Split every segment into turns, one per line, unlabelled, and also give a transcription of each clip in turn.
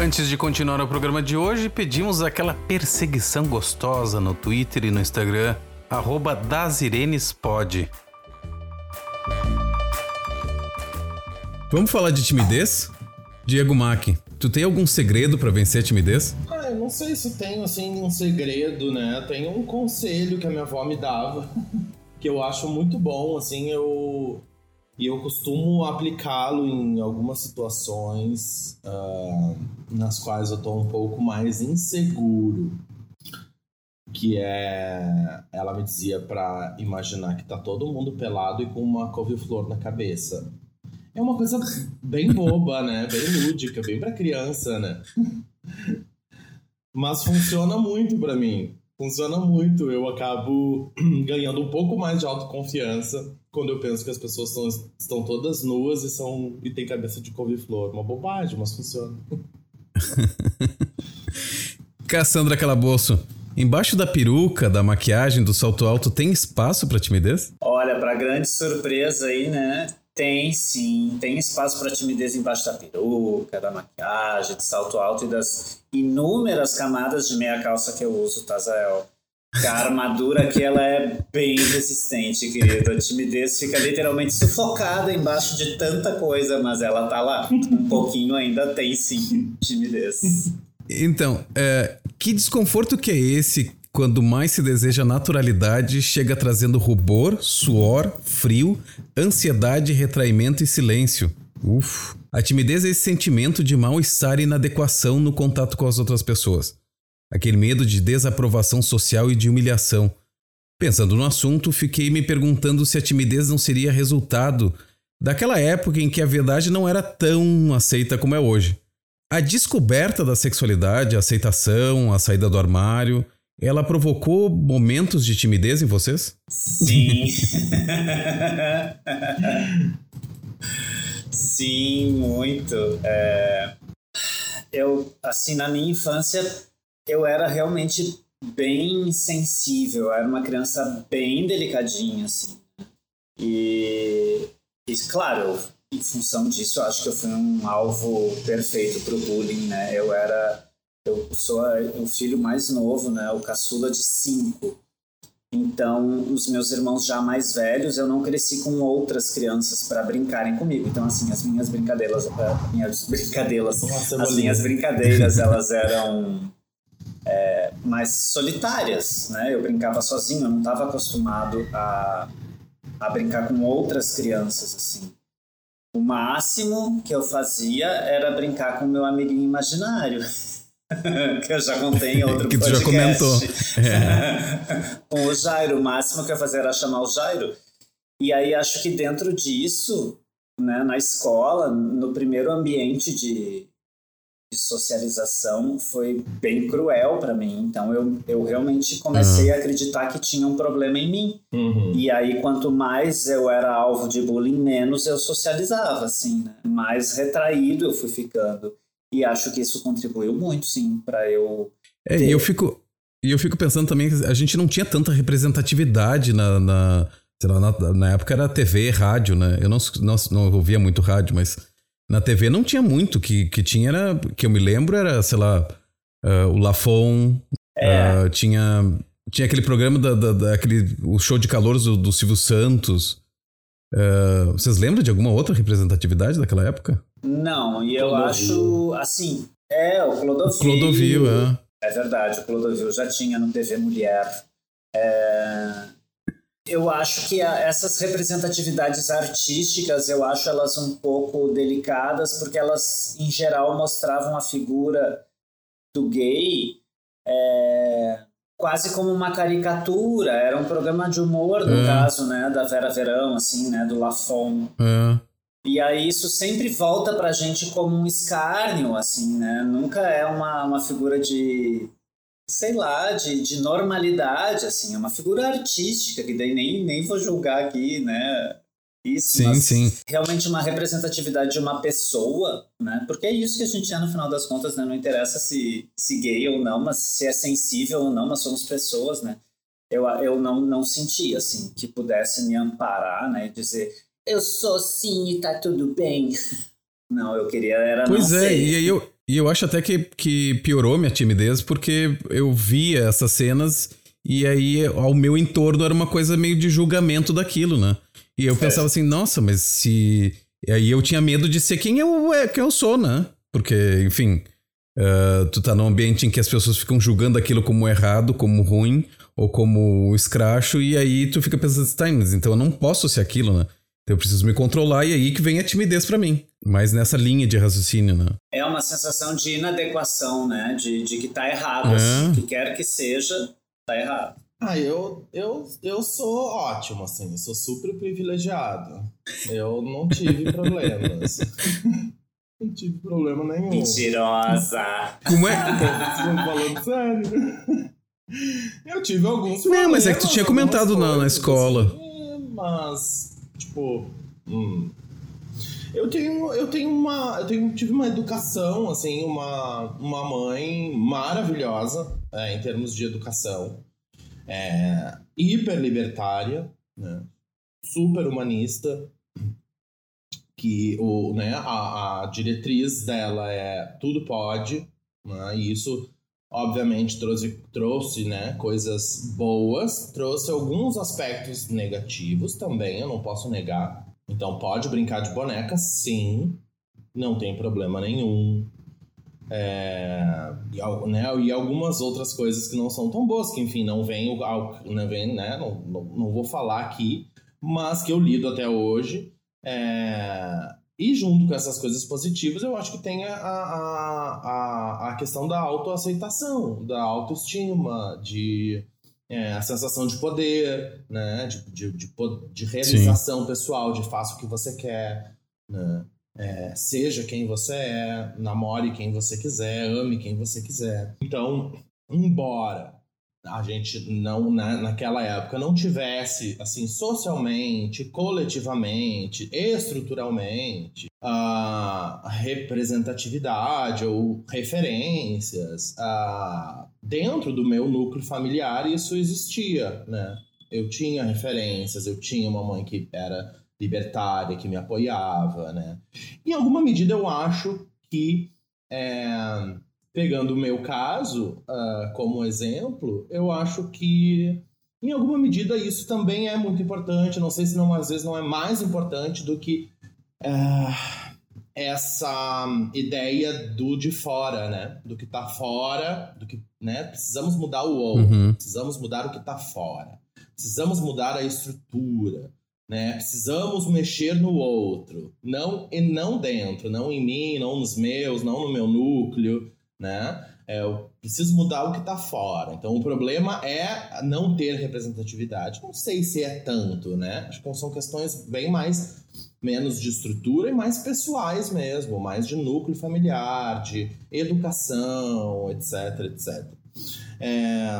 Antes de continuar o programa de hoje, pedimos aquela perseguição gostosa no Twitter e no Instagram, arroba dasirenespod. Vamos falar de timidez? Diego Mack, tu tem algum segredo para vencer a timidez?
Ah, eu não sei se tenho assim um segredo, né? Tem um conselho que a minha avó me dava, que eu acho muito bom, assim, eu e eu costumo aplicá-lo em algumas situações uh, nas quais eu estou um pouco mais inseguro. Que é. Ela me dizia para imaginar que tá todo mundo pelado e com uma couve-flor na cabeça. É uma coisa bem boba, né? Bem lúdica, bem para criança, né? Mas funciona muito para mim. Funciona muito. Eu acabo ganhando um pouco mais de autoconfiança quando eu penso que as pessoas são, estão todas nuas e, são, e tem cabeça de couve-flor. Uma bobagem, mas funciona.
Cassandra Calabouço, embaixo da peruca, da maquiagem, do salto alto, tem espaço para timidez?
Olha, para grande surpresa aí, né? Tem sim, tem espaço para timidez embaixo da peruca, da maquiagem, do salto alto e das inúmeras camadas de meia calça que eu uso, Tazael. A armadura aqui ela é bem resistente, querido. A timidez fica literalmente sufocada embaixo de tanta coisa, mas ela tá lá. Um pouquinho ainda tem sim timidez.
Então, é, que desconforto que é esse quando mais se deseja naturalidade, chega trazendo rubor, suor, frio, ansiedade, retraimento e silêncio? Uf. A timidez é esse sentimento de mal-estar e inadequação no contato com as outras pessoas aquele medo de desaprovação social e de humilhação. Pensando no assunto, fiquei me perguntando se a timidez não seria resultado daquela época em que a verdade não era tão aceita como é hoje. A descoberta da sexualidade, a aceitação, a saída do armário, ela provocou momentos de timidez em vocês?
Sim. Sim, muito. É... Eu, assim, na minha infância, eu era realmente bem sensível, era uma criança bem delicadinha, assim. E, e claro, em função disso, eu acho que eu fui um alvo perfeito para o bullying, né? Eu era, eu sou o filho mais novo, né? O caçula de cinco. Então, os meus irmãos já mais velhos, eu não cresci com outras crianças para brincarem comigo. Então, assim, as minhas brincadeiras, uh, minhas brincadeiras, as minhas brincadeiras, elas eram é, mais solitárias, né? Eu brincava sozinho, eu não estava acostumado a, a brincar com outras crianças, assim. O máximo que eu fazia era brincar com meu amiguinho imaginário. que eu já contei em outro
que tu
podcast.
já comentou. É.
com o Jairo. O máximo que eu fazia era chamar o Jairo. E aí acho que dentro disso, né, na escola, no primeiro ambiente de, de socialização foi bem cruel para mim. Então eu, eu realmente comecei uhum. a acreditar que tinha um problema em mim. Uhum. E aí quanto mais eu era alvo de bullying, menos eu socializava, assim, né? Mais retraído eu fui ficando. E acho que isso contribuiu muito, sim, para eu.
É, e eu fico. E eu fico pensando também que a gente não tinha tanta representatividade na, na, lá, na, na época era TV, rádio, né? Eu não, não, não ouvia muito rádio, mas na TV não tinha muito, que, que tinha era, que eu me lembro era, sei lá, uh, o Lafon, é. uh, tinha, tinha aquele programa, da, da, da, aquele, o show de calor do, do Silvio Santos. Uh, vocês lembram de alguma outra representatividade daquela época?
Não, e eu Clodovil. acho, assim, é, o Clodovil. O
Clodovil, é.
É verdade, o Clodovil já tinha no TV Mulher. É... eu acho que a, essas representatividades artísticas, eu acho elas um pouco delicadas, porque elas, em geral, mostravam a figura do gay é, quase como uma caricatura. Era um programa de humor, no é. caso, né, da Vera Verão, assim, né, do Lafon.
É.
E aí isso sempre volta pra gente como um escárnio, assim, né? Nunca é uma, uma figura de sei lá, de, de normalidade, assim, é uma figura artística, que daí nem, nem vou julgar aqui, né? Isso,
sim, sim.
realmente uma representatividade de uma pessoa, né? Porque é isso que a gente é no final das contas, né? Não interessa se, se gay ou não, mas se é sensível ou não, mas somos pessoas, né? Eu, eu não, não senti, assim, que pudesse me amparar, né? Dizer, eu sou sim e tá tudo bem. Não, eu queria era
Pois
é,
ser. e eu, e eu acho até que, que piorou minha timidez, porque eu via essas cenas e aí ao meu entorno era uma coisa meio de julgamento daquilo, né? E eu pensava assim, nossa, mas se. E aí eu tinha medo de ser quem eu, é, quem eu sou, né? Porque, enfim, uh, tu tá num ambiente em que as pessoas ficam julgando aquilo como errado, como ruim, ou como escracho, e aí tu fica pensando, tá, mas então eu não posso ser aquilo, né? Então eu preciso me controlar e aí que vem a timidez para mim. Mas nessa linha de raciocínio, né?
É uma sensação de inadequação, né? De, de que tá errado. É. Assim, que quer que seja, tá errado.
Ah, eu, eu, eu sou ótimo, assim, sou super privilegiado. Eu não tive problemas. não tive problema nenhum.
Mentirosa!
Como é?
falando sério. Eu tive alguns
problemas. Não, mas é que tu tinha comentado na, na escola.
Assim, mas Tipo, hum. Eu tenho, eu tenho uma, eu tenho, tive uma educação, assim, uma, uma mãe maravilhosa é, em termos de educação, é, hiper libertária, né, super humanista, que o, né, a, a diretriz dela é tudo pode, né, e isso obviamente trouxe, trouxe né, coisas boas, trouxe alguns aspectos negativos também, eu não posso negar. Então pode brincar de boneca, sim, não tem problema nenhum. É, e, né, e algumas outras coisas que não são tão boas, que enfim, não vem, não, vem né, não, não, não vou falar aqui, mas que eu lido até hoje. É, e junto com essas coisas positivas, eu acho que tem a, a, a, a questão da autoaceitação, da autoestima, de é, a sensação de poder, né? de, de, de, de realização Sim. pessoal, de faça o que você quer, né? É, seja quem você é, namore quem você quiser, ame quem você quiser. Então, embora a gente não na, naquela época não tivesse assim socialmente, coletivamente, estruturalmente a representatividade ou referências a, dentro do meu núcleo familiar isso existia, né? Eu tinha referências, eu tinha uma mãe que era libertária, que me apoiava, né? Em alguma medida eu acho que é, pegando o meu caso uh, como exemplo, eu acho que em alguma medida isso também é muito importante. Não sei se não às vezes não é mais importante do que uh, essa ideia do de fora, né? Do que tá fora, do que, né? Precisamos mudar o outro, uhum. precisamos mudar o que tá fora, precisamos mudar a estrutura. Né? Precisamos mexer no outro, não e não dentro, não em mim, não nos meus, não no meu núcleo, né? É, eu preciso mudar o que está fora. Então, o problema é não ter representatividade. Não sei se é tanto, né? Acho que são questões bem mais menos de estrutura e mais pessoais mesmo, mais de núcleo familiar, de educação, etc, etc. É,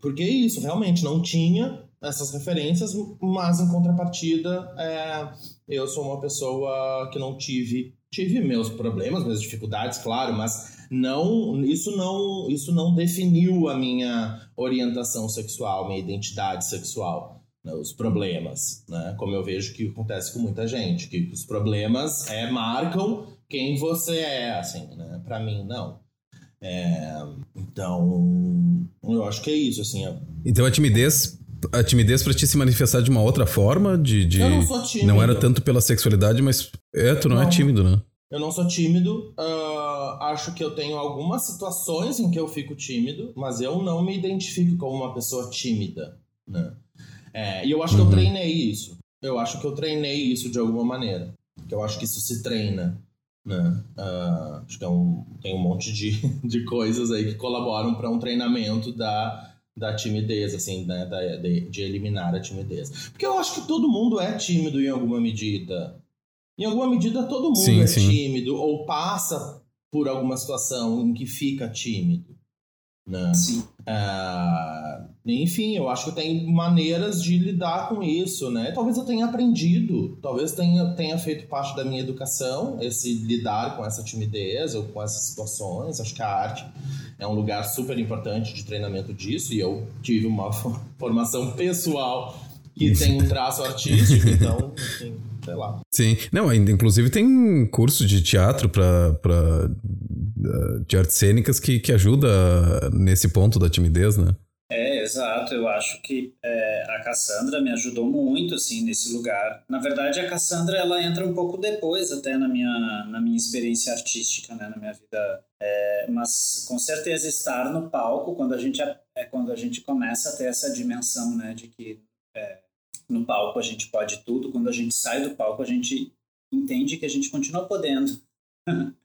porque isso realmente não tinha essas referências, mas em contrapartida, é, eu sou uma pessoa que não tive tive meus problemas, minhas dificuldades, claro, mas não isso não isso não definiu a minha orientação sexual, minha identidade sexual, né, os problemas, né? Como eu vejo que acontece com muita gente, que os problemas é marcam quem você é, assim, né? Para mim não. É, então, eu acho que é isso, assim. É...
Então a timidez a timidez pra ti se manifestar de uma outra forma? De, de...
Eu não sou tímido.
Não era tanto pela sexualidade, mas. É, tu não, é não. é tímido, né?
Eu não sou tímido. Uh, acho que eu tenho algumas situações em que eu fico tímido, mas eu não me identifico como uma pessoa tímida, né? É, e eu acho que eu treinei isso. Eu acho que eu treinei isso de alguma maneira. Que eu acho que isso se treina. Né? Uh, acho que é um, tem um monte de, de coisas aí que colaboram para um treinamento da, da timidez, assim, né? Da, de, de eliminar a timidez. Porque eu acho que todo mundo é tímido em alguma medida. Em alguma medida, todo mundo
Sim,
é
sim.
tímido ou passa por alguma situação em que fica tímido. Né?
Sim.
Ah, enfim, eu acho que tem maneiras de lidar com isso, né? Talvez eu tenha aprendido, talvez tenha, tenha feito parte da minha educação esse lidar com essa timidez ou com essas situações. Acho que a arte é um lugar super importante de treinamento disso e eu tive uma formação pessoal que tem um traço artístico, então, enfim, sei lá.
Sim. Não, ainda inclusive tem curso de teatro para de artes cênicas que, que ajuda nesse ponto da timidez, né?
É, exato. Eu acho que é, a Cassandra me ajudou muito, assim, nesse lugar. Na verdade, a Cassandra, ela entra um pouco depois até na minha, na minha experiência artística, né, na minha vida. É, mas, com certeza, estar no palco, quando a gente, é quando a gente começa a ter essa dimensão, né, de que é, no palco a gente pode tudo, quando a gente sai do palco, a gente entende que a gente continua podendo.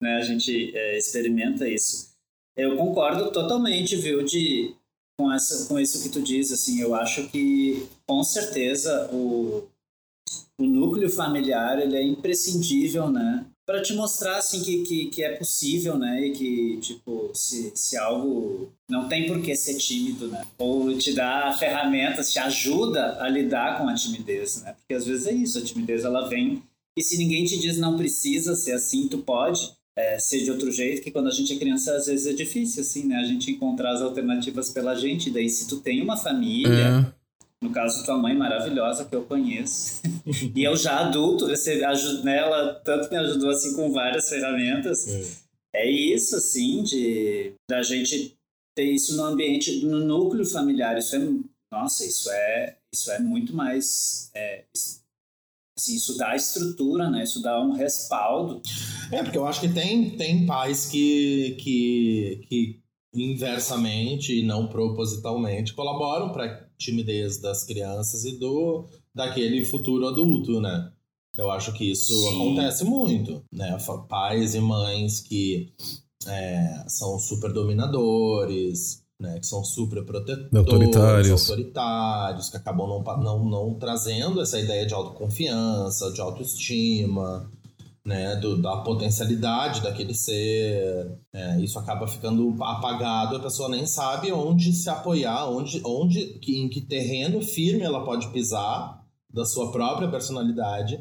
né? A gente é, experimenta isso. Eu concordo totalmente, viu, de com essa com isso que tu diz, assim, eu acho que com certeza o, o núcleo familiar ele é imprescindível, né? Para te mostrar assim que, que, que é possível, né? E que tipo se, se algo não tem por que ser tímido, né? Ou te dá ferramentas, te ajuda a lidar com a timidez, né? Porque às vezes é isso, a timidez ela vem e se ninguém te diz não precisa ser assim, tu pode é, ser de outro jeito, que quando a gente é criança às vezes é difícil, assim, né? A gente encontrar as alternativas pela gente. Daí se tu tem uma família,
É.
no caso tua mãe maravilhosa que eu conheço, e eu já adulto, você ajuda nela, tanto me ajudou assim com várias ferramentas. É isso, assim, de da gente ter isso no ambiente, no núcleo familiar. Isso é, nossa, isso é, isso é muito mais é, assim, isso dá estrutura, né? Isso dá um respaldo.
É, porque eu acho que tem, tem pais que, que, que inversamente e não propositalmente colaboram para a timidez das crianças e do daquele futuro adulto, né? Eu acho que isso
Sim.
acontece muito, né? Pais e mães que é, são super dominadores, né? Que são super protetores,
Autoritários.
autoritários, que acabam não, não, não trazendo essa ideia de autoconfiança, de autoestima, né? Do, da potencialidade daquele ser. É, isso acaba ficando apagado, a pessoa nem sabe onde se apoiar, onde, onde que, em que terreno firme ela pode pisar da sua própria personalidade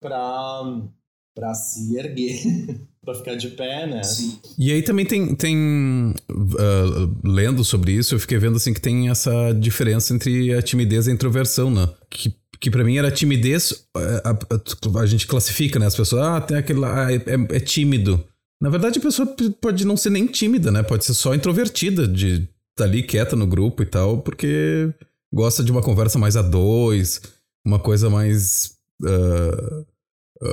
para se erguer, para ficar de pé, né?
Sim.
E aí também tem, tem ah, lendo sobre isso, eu fiquei vendo assim que tem essa diferença entre a timidez e a introversão, né? Que, que para mim era timidez, eh, a, a- a gente classifica, né? As pessoas, ah, tem aquele lá, ah, é, é- é tímido. Na verdade, a pessoa pode não ser nem tímida, né? Pode ser só introvertida, de estar tá ali quieta no grupo e tal, porque gosta de uma conversa mais a dois, uma coisa mais. ah,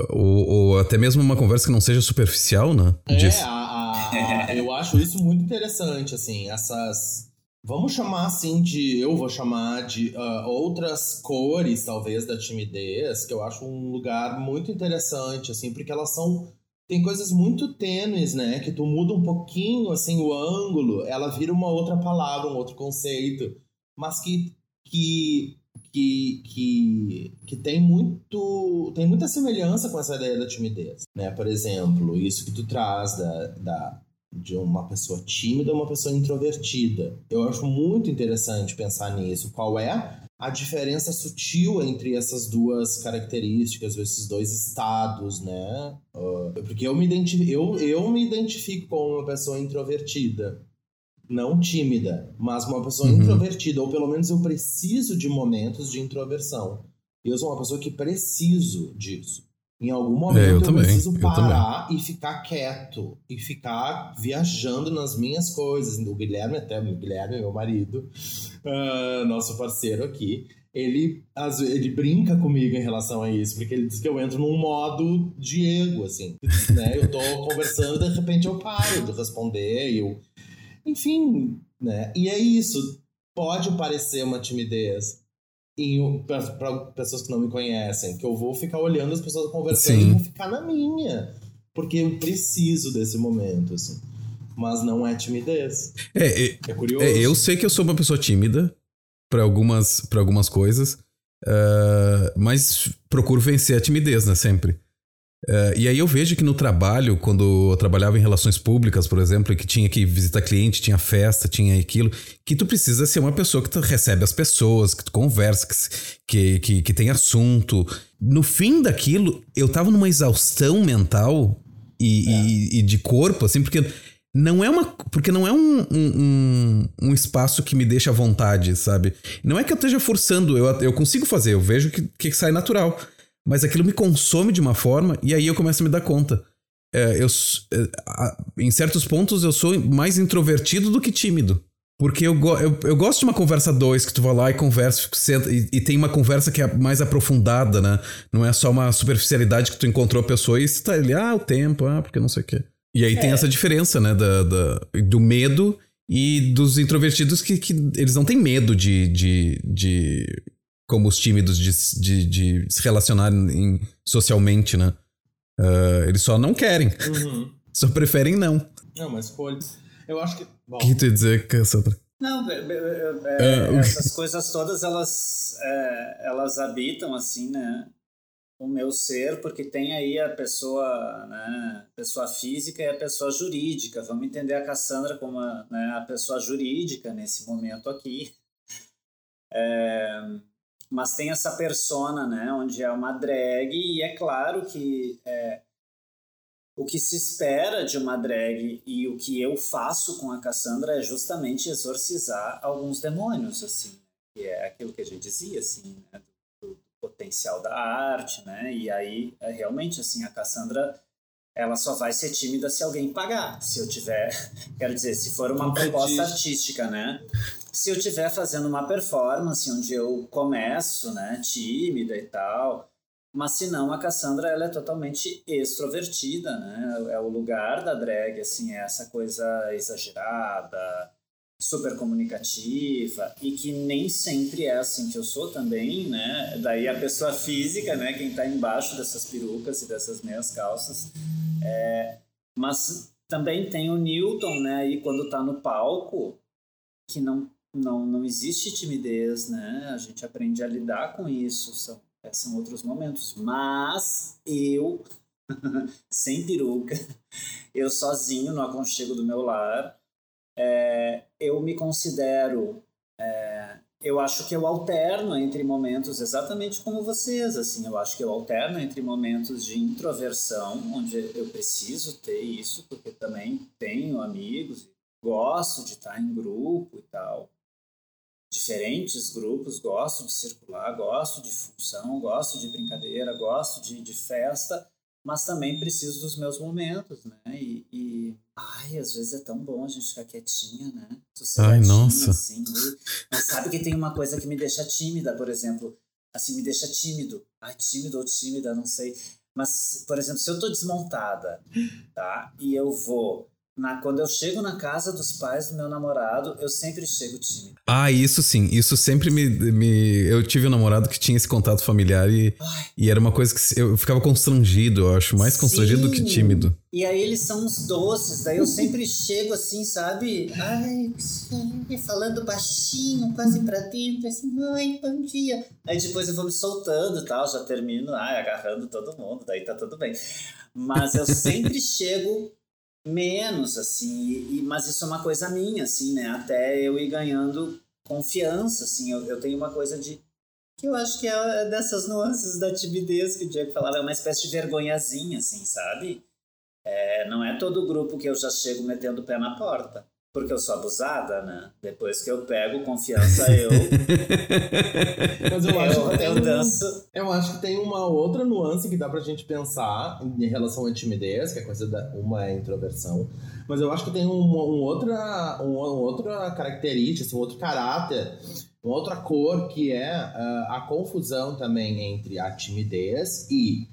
ou, ou até mesmo uma conversa que não seja superficial, né?
É, a- a- eu acho isso muito interessante, assim, essas. Vamos chamar assim de. Eu vou chamar de ah, outras cores, talvez, da timidez, que eu acho um lugar muito interessante, assim, porque elas são. Tem coisas muito tênues, né? Que tu muda um pouquinho, assim, o ângulo, ela vira uma outra palavra, um outro conceito, mas que. que que, que, que tem muito tem muita semelhança com essa ideia da timidez, né? Por exemplo, isso que tu traz da, da de uma pessoa tímida a uma pessoa introvertida. Eu acho muito interessante pensar nisso. Qual é a diferença sutil entre essas duas características, esses dois estados, né? Ah, porque eu me, identifico, eu, eu me identifico como uma pessoa introvertida não tímida, mas uma pessoa
Uhum.
introvertida, ou pelo menos eu preciso de momentos de introversão. Eu sou uma pessoa que preciso disso. Em algum momento
É, eu
eu,
também,
preciso
eu
parar e ficar quieto e ficar viajando nas minhas coisas. O Guilherme, até o Guilherme, meu marido, ah, nosso parceiro aqui, ele, ele brinca comigo em relação a isso, porque ele diz que eu entro num modo Diego, assim. Né? Eu tô conversando e de repente eu paro de responder e eu enfim, né? E é isso. Pode parecer uma timidez, para pessoas que não me conhecem, que eu vou ficar olhando as pessoas conversando
Sim.
e vou ficar na minha. Porque eu preciso desse momento, assim. Mas não é timidez.
É, é,
É curioso.
é, eu sei que eu sou uma pessoa tímida para algumas, pra algumas coisas, ah, mas procuro vencer a timidez, né? Sempre. Ah, e aí eu vejo que no trabalho, quando eu trabalhava em relações públicas, por exemplo, e que tinha que visitar cliente, tinha festa, tinha aquilo, que tu precisa ser uma pessoa que tu recebe as pessoas, que tu conversa, que, que, que, tem assunto. No fim daquilo, eu tava numa exaustão mental e, e- e de corpo, assim, porque não é uma. Porque não é um, um, um, um espaço que me deixa à vontade, sabe? Não é que eu esteja forçando, eu, eu consigo fazer, eu vejo que, que sai natural. Mas aquilo me consome de uma forma e aí eu começo a me dar conta. É, eu, é, a- em certos pontos eu sou mais introvertido do que tímido. Porque eu, go- eu, eu gosto de uma conversa dois, que tu vai lá e conversa, senta, e, e tem uma conversa que é mais aprofundada, né? Não é só uma superficialidade que tu encontrou a pessoa e você tá ali, ah, o tempo, ah, porque não sei o quê. E aí tem essa diferença, né? Da, da- do medo e dos introvertidos que, que eles não têm medo de, de, de como os tímidos de, de, de se relacionar em- socialmente, né? Ah, eles só não querem,
Uhum.
só preferem não.
Não, mas escolha. Eu acho que. Bom,
O que tu ia dizer, Cassandra?
Não, be- é,
É, o-
essas coisas todas elas, é, elas habitam assim, né? O meu ser, porque tem aí a pessoa, né, pessoa física e a pessoa jurídica. Vamos entender a Cassandra como a, né, a pessoa jurídica nesse momento aqui. É, mas tem essa persona, né, onde é uma drag e é claro que é, o que se espera de uma drag e o que eu faço com a Cassandra é justamente exorcizar alguns demônios, assim, que é aquilo que a gente dizia, assim, né, do, do potencial da arte, né, e aí, é, realmente, assim, a Cassandra, ela só vai ser tímida se alguém pagar, se eu tiver, quero dizer, se for uma proposta artística, né, se eu estiver fazendo uma performance onde eu começo, né, tímida e tal, mas se não, a Cassandra ela é totalmente extrovertida, né? É o lugar da drag, assim, é essa coisa exagerada, super comunicativa e que nem sempre é assim que eu sou também, né? Daí a pessoa física, né? Quem tá embaixo dessas perucas e dessas meias calças. É... Mas também tem o Newton, né? Aí quando tá no palco, que não, não, não existe timidez, né? A gente aprende a lidar com isso. São são outros momentos. Mas eu, sem peruca, eu sozinho no aconchego do meu lar, é, eu me considero. é, eu acho que eu alterno entre momentos exatamente como vocês, assim, eu acho que eu alterno entre momentos de introversão, onde eu preciso ter isso, porque também tenho amigos, gosto de estar em grupo e tal, diferentes grupos, gosto de circular, gosto de função, gosto de brincadeira, gosto de, de festa, mas também preciso dos meus momentos, né? E, e, ai, às vezes é tão bom a gente ficar quietinha, né? Sossegadinha,
nossa.
Assim, e- mas sabe que tem uma coisa que me deixa tímida, por exemplo, assim, me deixa tímido. Ai, tímido ou tímida, não sei. Mas, por exemplo, se eu tô desmontada, tá? E eu vou na, quando eu chego na casa dos pais do meu namorado, eu sempre chego tímido.
Ah, isso sim. Isso sempre me, me. Eu tive um namorado que tinha esse contato familiar e,
Ai.
e era uma coisa que eu ficava constrangido, eu acho. Mais constrangido do que
Sim.
tímido.
E aí eles são uns doces, daí eu sempre chego assim, sabe? Ai, sim, falando baixinho, quase pra dentro, assim, ai, bom dia. Aí depois eu vou me soltando e tal, já termino, ai, agarrando todo mundo, daí tá tudo bem. Mas eu sempre chego menos, assim, e, mas isso é uma coisa minha, assim, né? Até eu ir ganhando confiança, assim, eu, eu tenho uma coisa de que eu acho que é dessas nuances da timidez que o Diego falava, é uma espécie de vergonhazinha, assim, sabe? É, não é todo grupo que eu já chego metendo o pé na porta. Porque eu sou abusada, né? Depois que eu pego confiança, eu,
Mas eu acho
eu,
que tem
eu danço.
Eu acho que tem uma outra nuance que dá pra gente pensar em relação à timidez, que é coisa da uma é introversão, mas eu acho que tem um, um outra, um, outra característica, assim, um outro caráter, uma outra cor que é ah, a confusão também entre a timidez e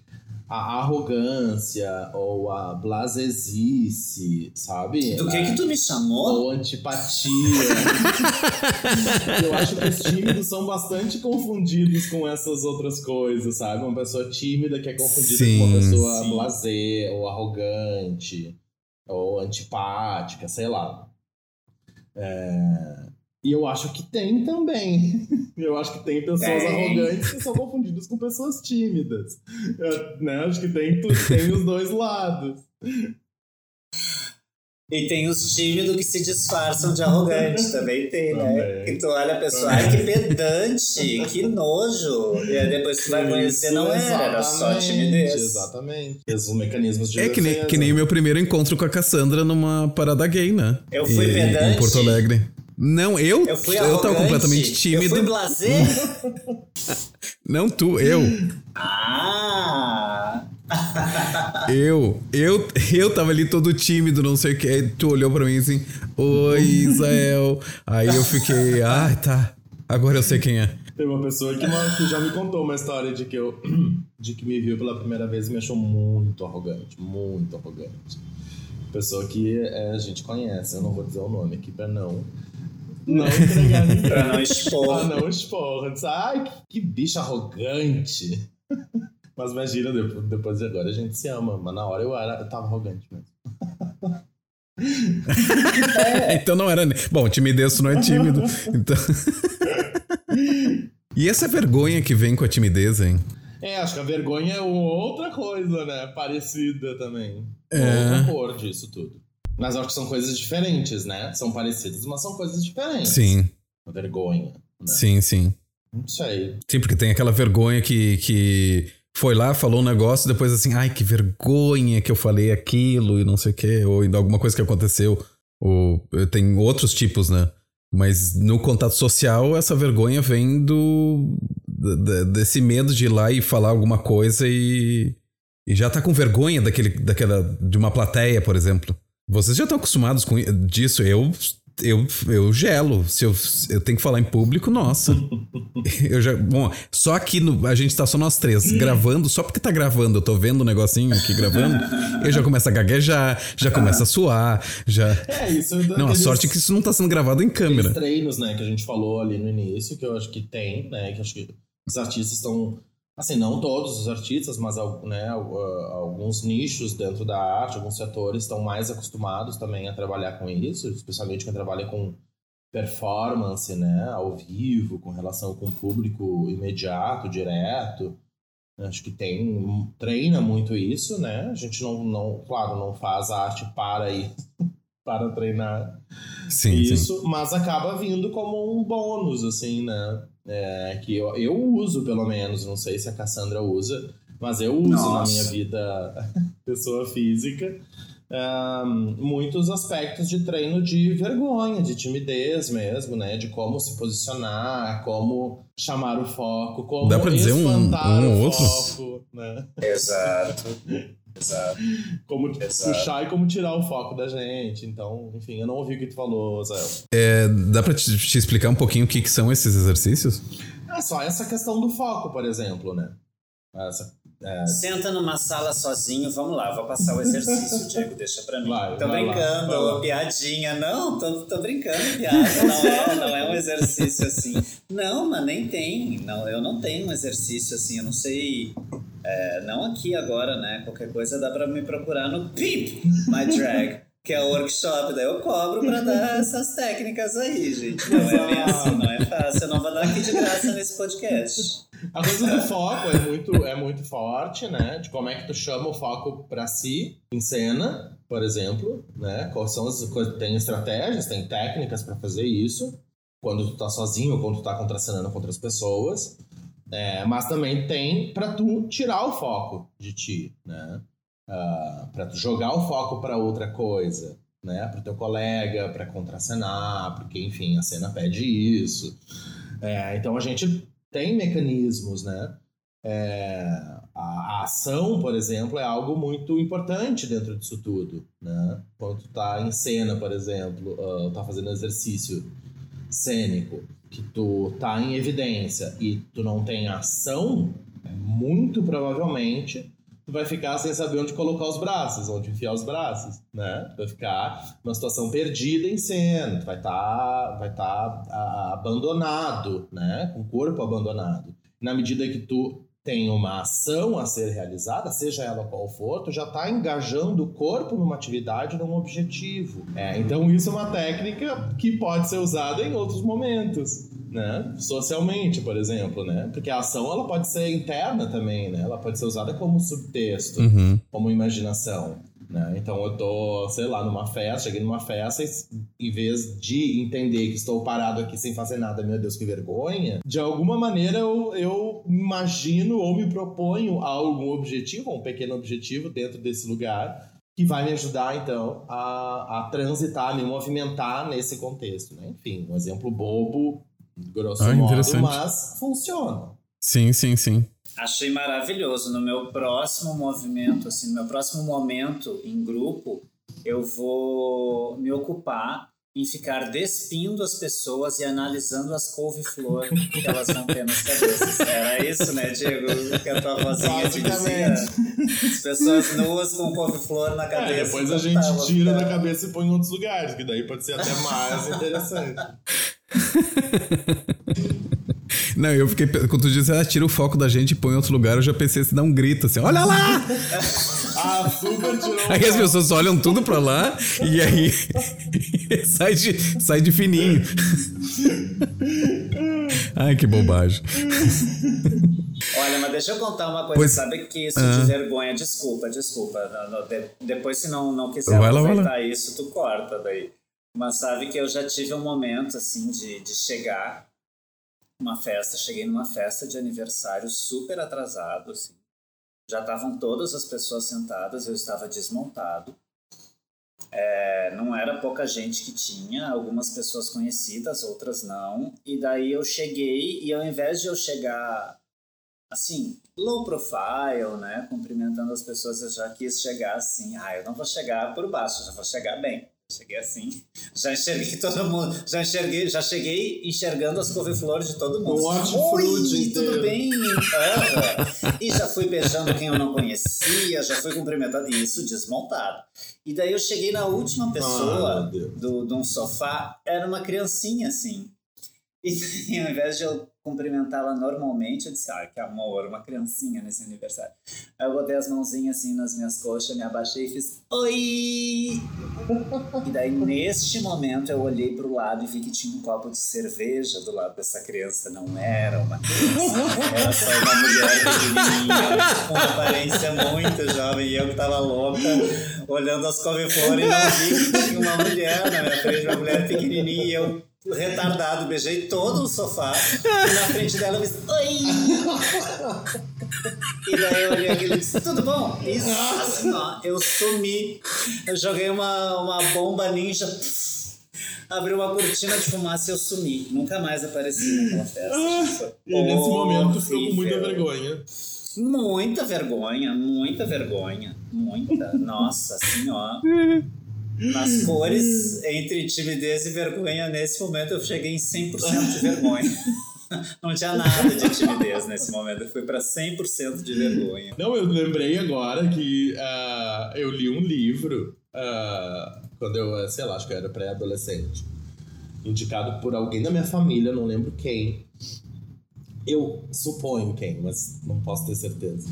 a arrogância ou a blasesice, sabe?
Do que que tu me chamou?
Ou antipatia. eu acho que os tímidos são bastante confundidos com essas outras coisas, sabe? Uma pessoa tímida que é confundida
Sim,
com uma pessoa
sim.
blasé ou arrogante ou antipática, sei lá. É, E eu acho que tem também. Eu acho que tem pessoas
Tem.
arrogantes que são confundidas com pessoas tímidas. Eu, né? Acho que tem, tem os dois lados.
E tem os tímidos que se disfarçam de arrogante, também tem, né?
Também.
Que tu olha a pessoa, ai que pedante, que nojo. E aí depois tu vai conhecer, não era, era só timidez.
Exatamente. Os mecanismos de
É que nem, que nem o meu primeiro encontro com a Cassandra numa parada gay, né?
Eu fui
E-
pedante?
Em Porto Alegre. Não, eu,
Eu fui
eu tava completamente tímido.
Eu fui.
Não tu, eu.
ah!
Eu, eu, eu tava ali todo tímido, não sei o que. Aí tu olhou pra mim assim, oi, Israel. Aí eu fiquei, ah, tá. Agora eu sei quem é.
Tem uma pessoa que, uma- que já me contou uma história de que eu de que me viu pela primeira vez e me achou muito arrogante, muito arrogante. Pessoa que é, a gente conhece, eu não vou dizer o nome aqui pra não não entregar ninguém.
Pra não
Ah,
expor.
não expor. Ai, que, que bicho arrogante. Mas imagina, depois, depois de agora a gente se ama. Mas na hora eu, era, eu tava arrogante mesmo.
Então não era. nem- Bom, timidez tu não é tímido. Então. e essa vergonha que vem com a timidez, hein?
É, acho que a vergonha é outra coisa, né? Parecida também.
É.
Outra cor disso tudo. Mas acho que são coisas diferentes, né? São parecidas, mas são coisas diferentes.
Sim,
A vergonha. Né?
sim, sim.
Não sei.
Sim, porque tem aquela vergonha que, que foi lá, falou um negócio, depois assim, ai, que vergonha que eu falei aquilo e não sei o quê, ou alguma coisa que aconteceu. Ou eh, tem outros tipos, né? Mas no contato social, essa vergonha vem do desse medo de ir lá e falar alguma coisa e, e já tá com vergonha daquele, daquela, de uma plateia, por exemplo. Vocês já estão acostumados com disso. Eu, eu, eu gelo. Se eu, eu tenho que falar em público, nossa. Eu já. Bom, só aqui no, a gente tá só nós três gravando, só porque tá gravando, eu tô vendo o negocinho aqui gravando, eu já começo a gaguejar, já começo a suar, já.
É, isso
Não, a sorte é que isso não tá sendo gravado em câmera.
Treinos, né, que a gente falou ali no início, que eu acho que tem, né, que acho que os artistas estão, assim, não todos os artistas, mas né, ah, alguns nichos dentro da arte, alguns setores estão mais acostumados também a trabalhar com isso, especialmente quem trabalha com performance, né, ao vivo, com relação com o público imediato, direto. Acho que tem treina muito isso, né? A gente não, não claro, não faz arte para ir para treinar
Sim, sim.
isso, mas acaba vindo como um bônus, assim, né? É, que eu, eu uso, pelo menos, não sei se a Cassandra usa, mas eu uso na
Nossa.
minha vida pessoa física ahn, muitos aspectos de treino de vergonha, de timidez mesmo, né? De como se posicionar, como chamar o foco, como
Dá pra dizer um- um ou outro?
foco, né?
Exato. Exato.
Como
Exato.
puxar e como tirar o foco da gente. Então, enfim, eu não ouvi o que tu falou, Zé.
É, dá pra te, te explicar um pouquinho o que, que são esses exercícios?
É só essa questão do foco, por exemplo, né? Essa, é,
Senta numa sala sozinho, vamos lá, vou passar o exercício, Diego, deixa pra mim.
Vai,
tô
vai
brincando,
lá.
piadinha. Não, tô, tô brincando, piada. Não é, não é um exercício assim. Não, mas nem tem. Não, eu não tenho um exercício assim, eu não sei. É, não aqui agora, né? Qualquer coisa dá pra me procurar no PIP My Drag. Que é o workshop, daí eu cobro pra dar essas técnicas aí, gente. Não é assim, não é fácil. Eu não vou dar aqui de graça nesse podcast.
A coisa do foco é muito, é muito forte, né? De como é que tu chama o foco pra si em cena, por exemplo, né? Quais são as coisas? Tem estratégias, tem técnicas pra fazer isso. Quando tu tá sozinho quando tu tá contracenando com outras pessoas. É, mas também tem pra tu tirar o foco de ti, né? Ah, pra tu jogar o foco pra outra coisa, né? Pro teu colega, pra contracenar, porque, enfim, a cena pede isso. É, então a gente tem mecanismos, né? É, a, a ação, por exemplo, é algo muito importante dentro disso tudo, né? Quando tu tá em cena, por exemplo, ah, tá fazendo exercício cênico, que tu tá em evidência e tu não tem ação, muito provavelmente tu vai ficar sem saber onde colocar os braços, onde enfiar os braços, né? Tu vai ficar numa situação perdida em cena, tu vai estar vai tá, a- abandonado, né? Com o corpo abandonado. Na medida que tu tem uma ação a ser realizada, seja ela qual for, tu já está engajando o corpo numa atividade, num objetivo. É, então isso é uma técnica que pode ser usada em outros momentos, né? Socialmente, por exemplo, né? Porque a ação ela pode ser interna também, né? Ela pode ser usada como subtexto,
Uhum.
como imaginação. Né? Então eu tô, sei lá, numa festa, cheguei numa festa e em vez de entender que estou parado aqui sem fazer nada, meu Deus, que vergonha, de alguma maneira eu, eu imagino ou me proponho algum objetivo, um pequeno objetivo dentro desse lugar que vai me ajudar, então, a, a transitar, a me movimentar nesse contexto. Né? Enfim, um exemplo bobo, grosso
Ah,
modo, mas funciona.
Sim, sim, sim.
Achei maravilhoso. No meu próximo movimento, assim, no meu próximo momento em grupo, eu vou me ocupar em ficar despindo as pessoas e analisando as couve-flor que elas vão ter nas cabeças. Era isso, né, Diego? Que a tua vozinha te dizia. As pessoas nuas com couve-flor na cabeça.
É, depois a gente
tá,
tira da cabeça e põe em outros lugares, que daí pode ser até mais interessante.
Não, eu fiquei. Quando tu disse, ah, tira o foco da gente e põe em outro lugar, eu já pensei se dar um grito assim, olha lá!
Ah, super tirou.
Aí as pessoas olham tudo pra lá e aí sai, de, sai de fininho. Ai, que bobagem.
Olha, mas deixa eu contar uma coisa.
Pois-
Sabe que isso
Ah.
de vergonha, desculpa, desculpa. Não, não, de- depois, se não, não quiser
Vai lá, vai
aproveitar isso, tu corta daí. Mas sabe que eu já tive um momento, assim, de, de chegar numa festa. Cheguei numa festa de aniversário super atrasado, assim. Já estavam todas as pessoas sentadas, eu estava desmontado. É, não era pouca gente que tinha, algumas pessoas conhecidas, outras não. E daí eu cheguei e ao invés de eu chegar assim, low profile, né, cumprimentando as pessoas, eu já quis chegar assim, ah, eu não vou chegar por baixo, já vou chegar bem. Cheguei assim, já enxerguei todo mundo, já enxerguei, já cheguei enxergando as couve-flores de todo mundo.
Um
Oi, tudo bem? E já fui beijando quem eu não conhecia, já fui cumprimentando, e isso desmontado. E daí eu cheguei na última pessoa
Ah, Deus.
do, de um sofá, era uma criancinha assim. E ao invés de eu cumprimentá-la normalmente, eu disse, ah, que amor, uma criancinha nesse aniversário. Aí eu botei as mãozinhas assim nas minhas coxas, me abaixei e fiz, oi! E daí, neste momento, eu olhei pro lado e vi que tinha um copo de cerveja do lado dessa criança. Não era uma criança, era só uma mulher pequenininha, com uma aparência muito jovem. E eu que tava louca, olhando as couve-flor e não vi que tinha uma mulher na minha frente, uma mulher pequenininha. E eu, retardado, beijei todo o sofá. E na frente dela eu disse, oi! E daí eu olhei aquilo e disse, tudo bom? Isso, assim, ó, eu sumi. Eu joguei uma, uma bomba ninja, pff, abri uma cortina de fumaça e eu sumi. Nunca mais apareci naquela festa.
E nesse momento ficou com muita vergonha.
Muita vergonha, muita vergonha. Muita. Nossa, assim, ó. Nas cores, entre timidez e vergonha, nesse momento eu cheguei em 100% de vergonha. Não tinha nada de timidez nesse momento, eu fui pra 100% de vergonha.
Não, eu lembrei agora que ah, eu li um livro ah, quando eu, sei lá, acho que eu era pré-adolescente. Indicado por alguém da minha família, não lembro quem. Eu suponho quem, mas não posso ter certeza.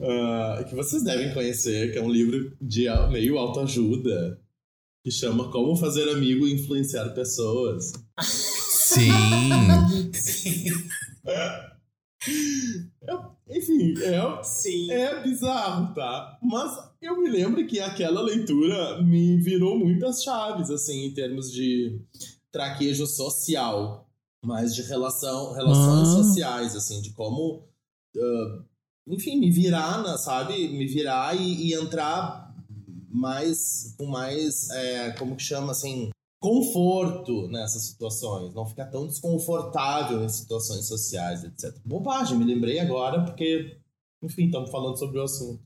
Ah, que vocês devem conhecer, que é um livro de meio autoajuda, que chama Como Fazer Amigo e Influenciar Pessoas.
Sim.
Enfim, é,
Sim.
É bizarro, tá? Mas eu me lembro que aquela leitura me virou muitas chaves, assim, em termos de traquejo social, mas de relação, relações
Ah.
sociais, assim, de como, ah, enfim, me virar, na, sabe? Me virar e, e entrar mais, com mais, é, como que chama, assim, conforto nessas situações, não ficar tão desconfortável em situações sociais, etc. Bobagem, me lembrei agora porque, enfim, estamos falando sobre o assunto.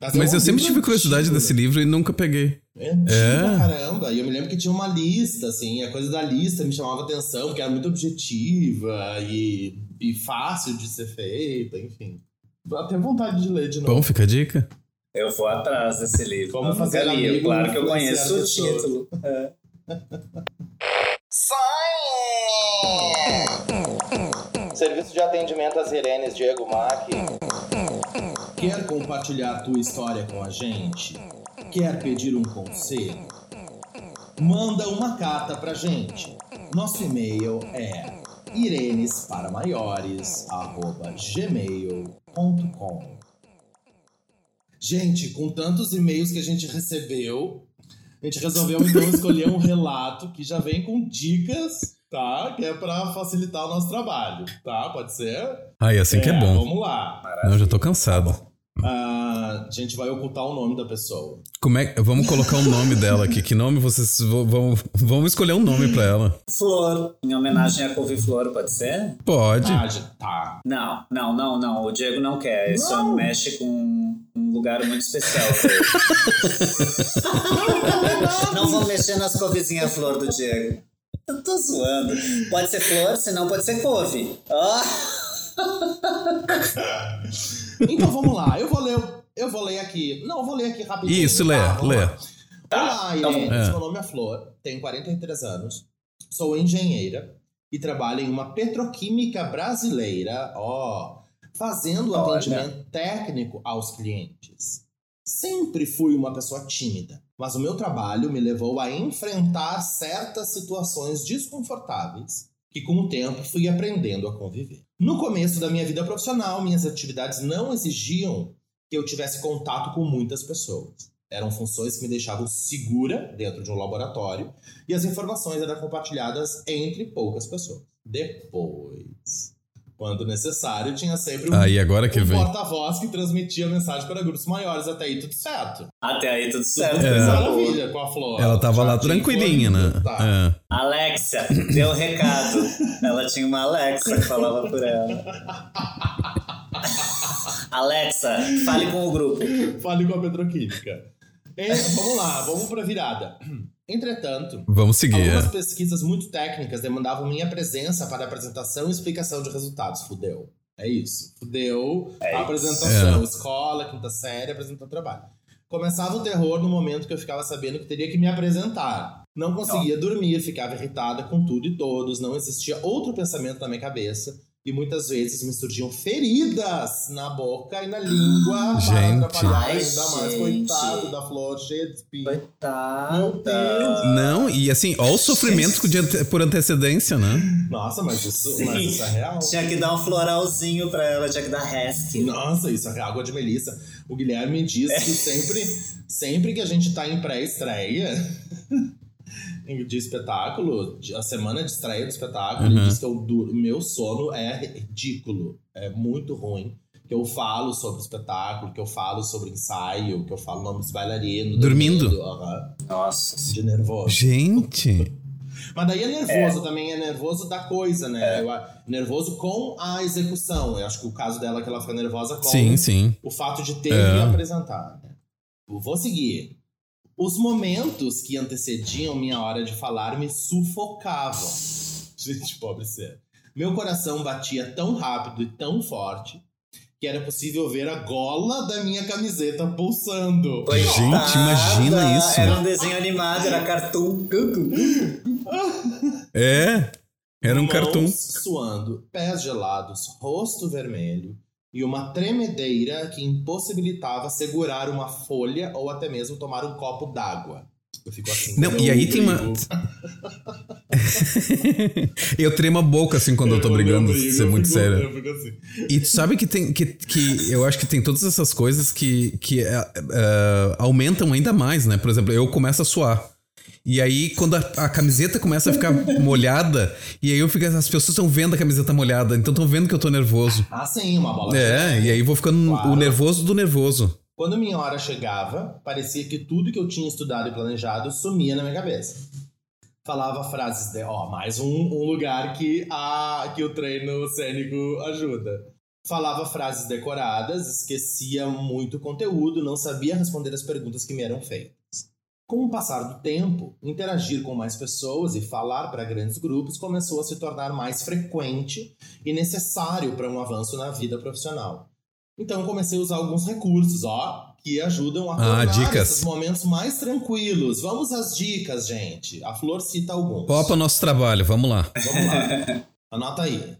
é
Mas eu sempre tive curiosidade desse livro e nunca peguei.
É
É?
caramba. E eu me lembro que tinha uma lista, assim, a coisa da lista me chamava atenção, porque era muito objetiva e, e fácil de ser feita, enfim. Até vontade de ler de novo.
Bom, fica a dica.
Eu vou atrás desse livro.
Vamos fazer
nunca li.
amigo,
Claro que eu conheço o título. É.
Serviço de atendimento às Irenes, Diego Mack.
Quer compartilhar tua história com a gente? Quer pedir um conselho? Manda uma carta pra gente. Nosso e-mail é irenesparamaiores@gmail.com. Gente, com tantos e-mails que a gente recebeu, a gente resolveu então escolher um relato que já vem com dicas, tá? Que é pra facilitar o nosso trabalho, tá? Pode ser?
Ai, assim que é bom.
Vamos lá.
Não, já tô cansado.
A gente vai ocultar o nome da pessoa.
Como é, vamos colocar o nome dela aqui. Que nome vocês vão, vamos escolher um nome pra ela?
Flor, em homenagem a couve-flor, pode ser?
Pode.
Ah, tá.
Não, não, não, não. O Diego não quer. Isso
Não.
mexe com um lugar muito especial. não vou mexer nas couvezinhas flor do Diego. Eu tô zoando. Pode ser flor, senão pode ser couve. Ah!
Então vamos lá, eu vou ler, eu vou ler aqui. Não, eu vou ler aqui rapidinho.
Isso, lê,
tá?
Lê.
lá. Olá,
então
Irene.
vamos.
Meu nome é Flor, tenho 43 anos, sou engenheira e trabalho em uma petroquímica brasileira, ó, fazendo
Olha.
atendimento técnico aos clientes. Sempre fui uma pessoa tímida, mas o meu trabalho me levou a enfrentar certas situações desconfortáveis que com o tempo fui aprendendo a conviver. No começo da minha vida profissional, minhas atividades não exigiam que eu tivesse contato com muitas pessoas. Eram funções que me deixavam segura dentro de um laboratório e as informações eram compartilhadas entre poucas pessoas. Depois, quando necessário, tinha sempre um,
Aí agora que
um
vem.
porta-voz que transmitia a mensagem para grupos maiores. Até aí tudo certo.
Até aí tudo certo. Boa.
maravilha com a Flor.
Ela tava lá tranquilinha, né?
Tá.
É.
Alexa, deu recado. Ela tinha uma Alexa que falava por ela. Alexa, fale com o grupo.
Fale com a petroquímica. É, vamos lá, vamos pra virada. Entretanto,
Vamos seguir.
algumas
é.
pesquisas muito técnicas demandavam minha presença para apresentação e explicação de resultados. Fudeu. É isso. Fudeu
É
a
isso.
apresentação.
É.
Escola, quinta série, apresentar trabalho. Começava o terror no momento que eu ficava sabendo que teria que me apresentar. Não conseguia dormir, ficava irritada com tudo e todos, não existia outro pensamento na minha cabeça. E muitas vezes me surgiam feridas na boca e na língua
Gente.
para atrapalhar
Ai,
ainda mais.
gente.
Coitado da flor. Meu Deus.
Não, e assim, ó o sofrimento ante- por antecedência, né?
Nossa, mas isso,
Sim.
mas isso é real.
Tinha que dar um floralzinho pra ela, tinha que dar rescue.
Nossa, isso é água de melissa. O Guilherme diz que sempre, sempre que a gente tá em pré-estreia de espetáculo, de- a semana de estreia do espetáculo, ele
Uhum.
diz que o du- meu sono é ridículo, é muito ruim. Que eu falo sobre o espetáculo, que eu falo sobre ensaio, que eu falo o nome dos bailarinos.
Dormindo.
aham,
Nossa.
de nervoso.
Gente.
Mas daí é nervoso também, é nervoso da coisa, né? Eu a- nervoso com a execução. Eu acho que o caso dela é que ela fica nervosa com
Sim, sim.
o fato de ter
É.
que apresentar. né? Eu Vou seguir. Os momentos que antecediam minha hora de falar me sufocavam. Gente, pobre ser. Meu coração batia tão rápido e tão forte que era possível ver a gola da minha camiseta pulsando.
Gente, imagina isso.
Era um desenho animado, era cartoon.
É. Era um
Mãos
cartoon.
suando, pés gelados, rosto vermelho e uma tremedeira que impossibilitava segurar uma folha ou até mesmo tomar um copo d'água. Eu fico assim.
Não, e aí tem uma- eu tremo a boca assim quando eu tô
Quando
brigando,
brigo,
ser
eu
muito
fico-
sério.
Eu assim.
E tu sabe que tem que, que eu acho que tem todas essas coisas que, que é, aumentam ainda mais, né? Por exemplo, eu começo a suar. E aí, quando a, a camiseta começa a ficar molhada, e aí eu fico, as pessoas estão vendo a camiseta molhada, então estão vendo que eu tô nervoso.
Ah, sim, uma bola.
É, e aí vou ficando
Claro.
o nervoso do nervoso.
Quando minha hora chegava, parecia que tudo que eu tinha estudado e planejado sumia na minha cabeça. Falava frases de, ó, mais um, um lugar que, a, que o treino cênico ajuda. Falava frases decoradas, esquecia muito conteúdo, não sabia responder as perguntas que me eram feitas. Com o passar do tempo, interagir com mais pessoas e falar para grandes grupos começou a se tornar mais frequente e necessário para um avanço na vida profissional. Então eu comecei a usar alguns recursos, ó, que ajudam a
Ah,
tornar
dicas.
esses momentos mais tranquilos. Vamos às dicas, gente. A Flor cita alguns.
Copa nosso trabalho, vamos lá.
Vamos lá. Anota aí.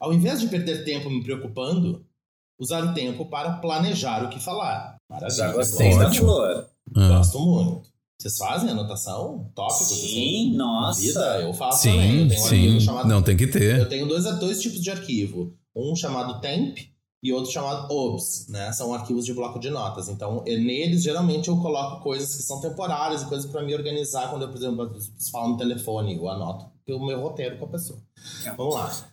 Ao invés de perder tempo me preocupando, usar o tempo para planejar o que falar. Maravilha.
Já gostei da flor.
Ah,
Gosto muito. Vocês fazem anotação? Tópicos?
Sim,
assim?
nossa.
Na vida, eu faço também.
sim,
Eu tenho um
sim.
chamado-
Não, tem que
Eu
ter.
tenho dois, dois tipos de arquivo. Um chamado temp e outro chamado obs, né? São arquivos de bloco de notas. Então, neles, geralmente, eu coloco coisas que são temporárias e coisas para me organizar quando eu, por exemplo, falar no telefone, eu anoto o meu roteiro com a pessoa. Vamos lá.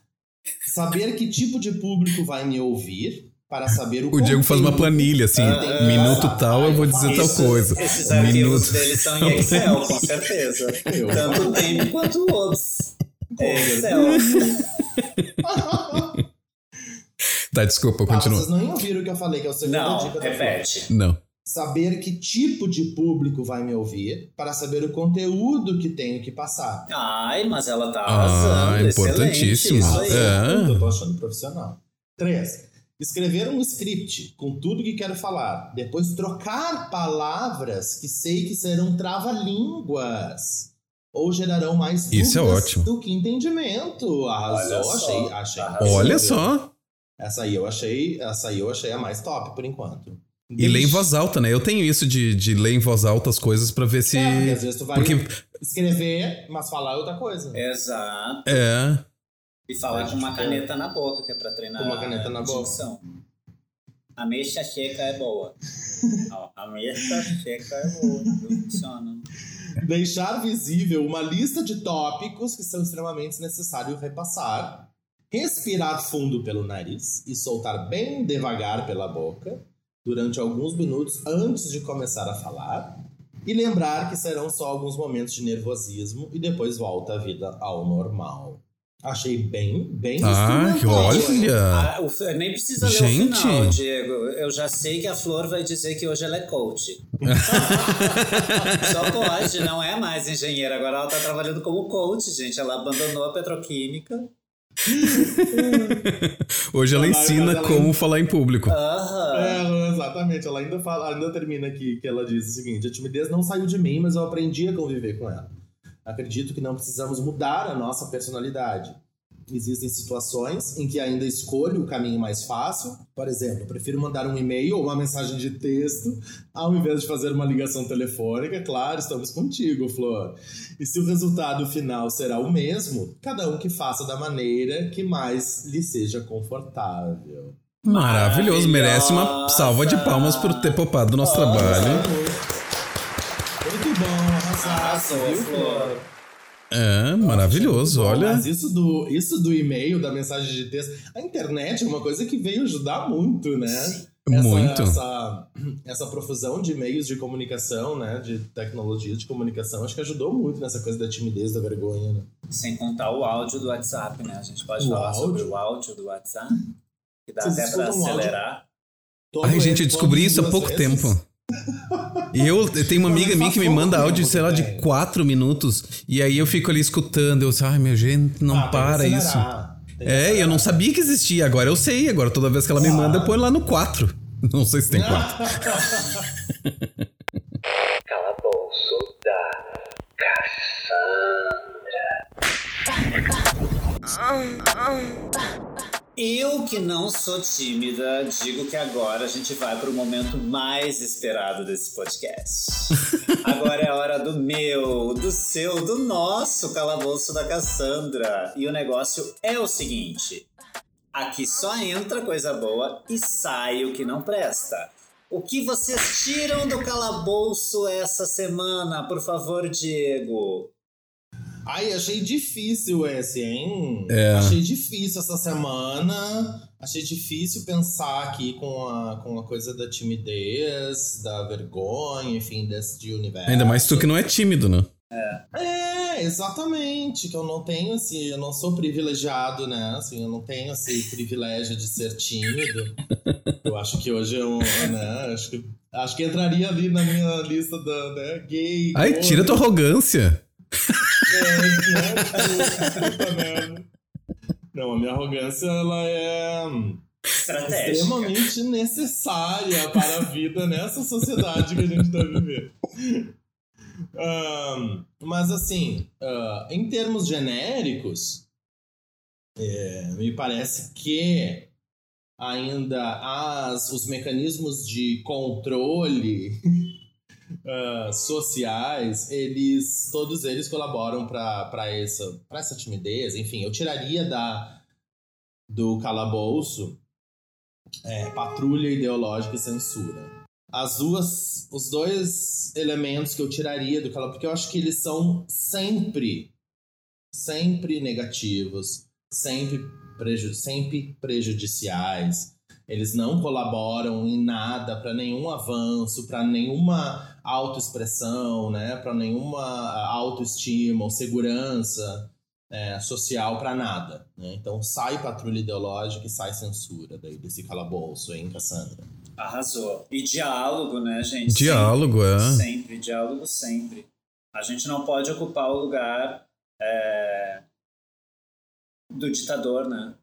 Saber que tipo de público vai me ouvir para saber o
O Diego faz uma planilha, assim,
Ah,
minuto
ah,
tal, eu vou dizer tal
Isso-
coisa.
Esses arquivos
Minuto.
deles são em Excel, com certeza. Tanto o tempo quanto o OBS. É. Excel.
Tá, desculpa,
Tá,
continua.
vocês não ouviram o que eu falei, que é o segundo
Não,
dica da Flor.
repete.
Não.
Saber que tipo de público vai me ouvir para saber o conteúdo que tenho que passar.
Ai, mas ela tá
Ah,
arrasando.
importantíssimo.
Excelente, isso aí.
É.
Eu tô achando profissional. 3. Escrever um script com tudo que quero falar. Depois trocar palavras que sei que serão trava-línguas. Ou gerarão mais
Isso é ótimo.
do que entendimento. Arrasou,
Olha só.
achei, achei.
Arrasou.
Olha só.
Essa aí eu achei, essa aí eu achei a mais top por enquanto.
E lê em voz alta, né? Eu tenho isso de, de ler em voz alta as coisas pra ver se.
É, porque às vezes tu vai
Porque.
escrever, mas falar é outra coisa.
Exato.
É.
E falar com uma caneta na boca, que é pra treinar
Com uma caneta na
a
boca.
dicção. A mecha checa é boa. A mecha checa é boa. Funciona.
Deixar visível uma lista de tópicos que são extremamente necessários repassar. Respirar fundo pelo nariz e soltar bem devagar pela boca durante alguns minutos antes de começar a falar. E lembrar que serão só alguns momentos de nervosismo e depois volta a vida ao normal. Achei bem, bem
Ah, que olha.
Ah, nem precisa ler
Gente.
o final, Diego. Eu já sei que a Flor vai dizer que hoje ela é coach. Só pode, não é mais engenheira. Agora ela tá trabalhando como coach, gente. Ela abandonou a petroquímica.
Hoje ela ensina
ela-
como falar em público.
Aham.
É, exatamente. Ela ainda fala, ainda termina aqui que ela diz o seguinte: a timidez não saiu de mim, mas eu aprendi a conviver com ela. Acredito que não precisamos mudar a nossa personalidade. Existem situações em que ainda escolho o caminho mais fácil. Por exemplo, eu prefiro mandar um e-mail ou uma mensagem de texto ao invés de fazer uma ligação telefônica. Claro, estamos contigo, Flor. E se o resultado final será o mesmo, cada um que faça da maneira que mais lhe seja confortável.
Maravilhoso. Merece uma salva de palmas por ter popado do nosso trabalho.
Viu?
É, maravilhoso.
Bom,
Olha.
Mas isso do, isso do e-mail, da mensagem de texto, a internet é uma coisa que veio ajudar muito, né? Essa,
Muito.
Essa, essa profusão de meios de comunicação, né? De tecnologia de comunicação, acho que ajudou muito nessa coisa da timidez, da vergonha, né?
Sem contar o áudio do WhatsApp, né? A gente pode
O
falar
áudio?
sobre o áudio do WhatsApp. Que dá
Vocês
até pra
um
acelerar.
Todo
Ai, gente, eu descobri isso há pouco
vezes.
tempo. E eu, eu tenho uma amiga minha que me manda áudio, sei lá, de
velho.
quatro minutos. E aí eu fico ali escutando. Eu ai, meu gente, não
Ah,
para isso. É, e eu não sabia que existia. Agora eu sei. Agora toda vez que ela me manda, eu ponho lá no 4. Não sei se tem 4.
Calabouço da Cassandra.
Eu que não sou tímida, digo que agora a gente vai pro momento mais esperado desse podcast. Agora é a hora do meu, do seu, do nosso calabouço da Cassandra. E o negócio é o seguinte: aqui só entra coisa boa e sai o que não presta. O que vocês tiram do calabouço essa semana, por favor, Diego?
Ai, achei difícil esse, hein?
É.
Achei difícil essa semana. Achei difícil pensar aqui com a, com a coisa da timidez, da vergonha, enfim, desse universo.
Ainda mais tu que não é tímido, né?
É, exatamente. Que eu não tenho esse. Eu não sou privilegiado, né? Assim, eu não tenho esse privilégio de ser tímido. Eu acho que hoje eu. Né, acho, que, acho que entraria ali na minha lista da né, gay.
Ai,
gordo,
tira tua arrogância.
É. Não, a minha arrogância, ela é.
Estratégica.
extremamente necessária para a vida nessa sociedade que a gente está vivendo. Mas assim, ah, em termos genéricos, é, me parece que ainda as, os mecanismos de controle ah, sociais, eles todos eles colaboram para essa, essa timidez. Enfim, eu tiraria da, do calabouço é, patrulha ideológica e censura. As duas, os dois elementos que eu tiraria do calabouço, porque eu acho que eles são sempre, sempre negativos, sempre, preju sempre prejudiciais. Eles não colaboram em nada para nenhum avanço, para nenhuma autoexpressão, né? para nenhuma autoestima ou segurança é, social, para nada. Né? Então sai patrulha ideológica e sai censura daí, desse calabouço, hein, Cassandra?
Arrasou. E diálogo, né, gente?
Diálogo,
sempre,
é.
Sempre, diálogo sempre. A gente não pode ocupar o lugar é, do ditador, né?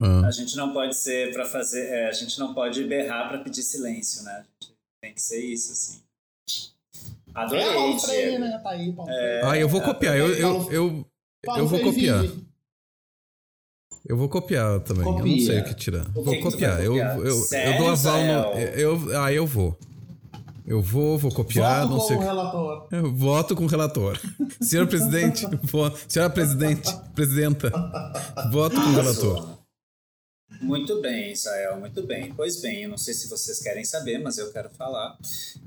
Ah.
A gente não pode ser para fazer. é, a gente não pode berrar para pedir silêncio, né? A gente tem que ser isso, assim. Adorei,
É, Paulo Freire,
Diego.
né? Tá aí, Paulo
Ah, eu vou copiar. Eu, eu, eu,
Paulo
eu vou copiar.
vive.
Eu vou copiar também. Eu não
Copia.
sei o que tirar.
O
vou
que
copiar. Eu,
copiar?
eu, eu
Sério,
dou aval no. Eu, ah, eu vou. Eu vou, vou copiar,
Voto
não sei. o
como
que-
relator.
Eu voto com o relator. Senhor presidente, vo- senhora presidente, presidenta, voto com o relator.
Muito bem, Israel, muito bem. Pois bem, eu não sei se vocês querem saber, mas eu quero falar.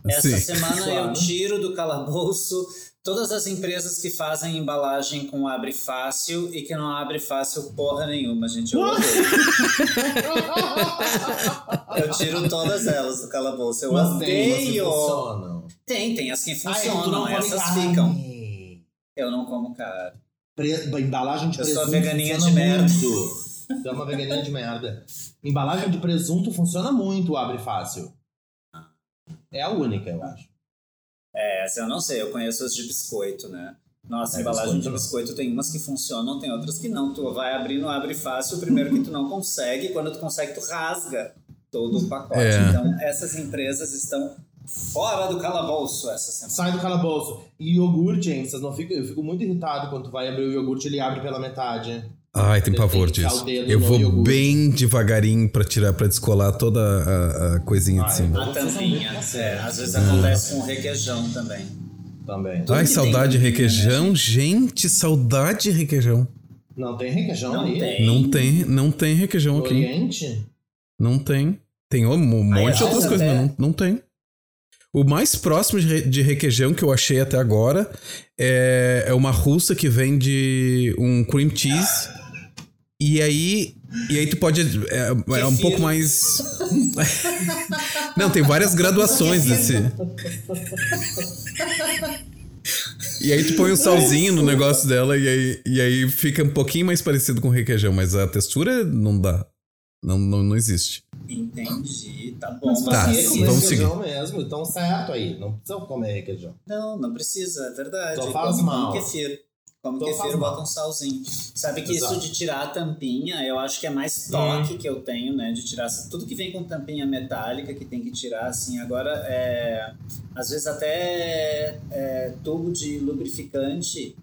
Essa
Sim.
semana
Claro.
eu tiro do calabouço todas as empresas que fazem embalagem com abre fácil e que não abre fácil porra nenhuma, gente. Eu odeio. eu tiro todas elas do calabouço. Eu
Mas
odeio. Tem, tem as que
Ah,
funcionam, essas
carne.
ficam. Eu não como cara.
Pre- embalagem de
Eu sou
presunto
veganinha de merda.
Tu é uma veganinha de merda. Embalagem de presunto funciona muito, abre fácil. É a única, eu acho.
É, essa eu não sei, eu conheço as de biscoito, né? Nossa,
É,
embalagem
biscoito
de biscoito tem umas que funcionam, tem outras que não. Tu vai abrir, não abre fácil, primeiro que tu não consegue, quando tu consegue, tu rasga todo o pacote.
É.
Então, essas empresas estão fora do calabouço essa semana.
Sai do calabouço. E iogurte, hein? Vocês não ficam, eu fico muito irritado quando tu vai abrir o iogurte ele abre pela metade.
Ai, tem pavor disso. Eu vou
iogurte.
bem devagarinho pra tirar, pra descolar toda a, a coisinha
Ah,
de cima.
A
Vocês são
tampinha, é, às vezes
Hum.
acontece com requeijão também.
Também.
Tudo
Ai, saudade de
tampinha,
requeijão. Gente, saudade de requeijão.
Não tem requeijão
Não
ali?
tem.
Não tem, não tem requeijão
No
aqui.
Oriente?
Não tem. Tem um monte de outras coisas, mas não, não tem. O mais próximo de requeijão que eu achei até agora é, é uma russa que vende um cream cheese. E aí, e aí tu pode. É, é um pouco mais. não, tem várias graduações desse. E aí tu põe um salzinho no negócio dela e aí, e aí fica um pouquinho mais parecido com requeijão, mas a textura não dá. Não, não, não existe.
Entendi, tá bom.
Mas
Tá,
comem
vamos
requeijão mesmo, então certo aí. Não precisa comer requeijão.
Não, não precisa, é verdade.
Só faz
come,
mal.
Kefir.
Faz
kefir,
mal.
bota um salzinho. Sabe que
Exato.
isso de tirar a tampinha, eu acho que é mais toque que eu tenho, né? De tirar tudo que vem com tampinha metálica que tem que tirar, assim. Agora, é, às vezes até é, tubo de lubrificante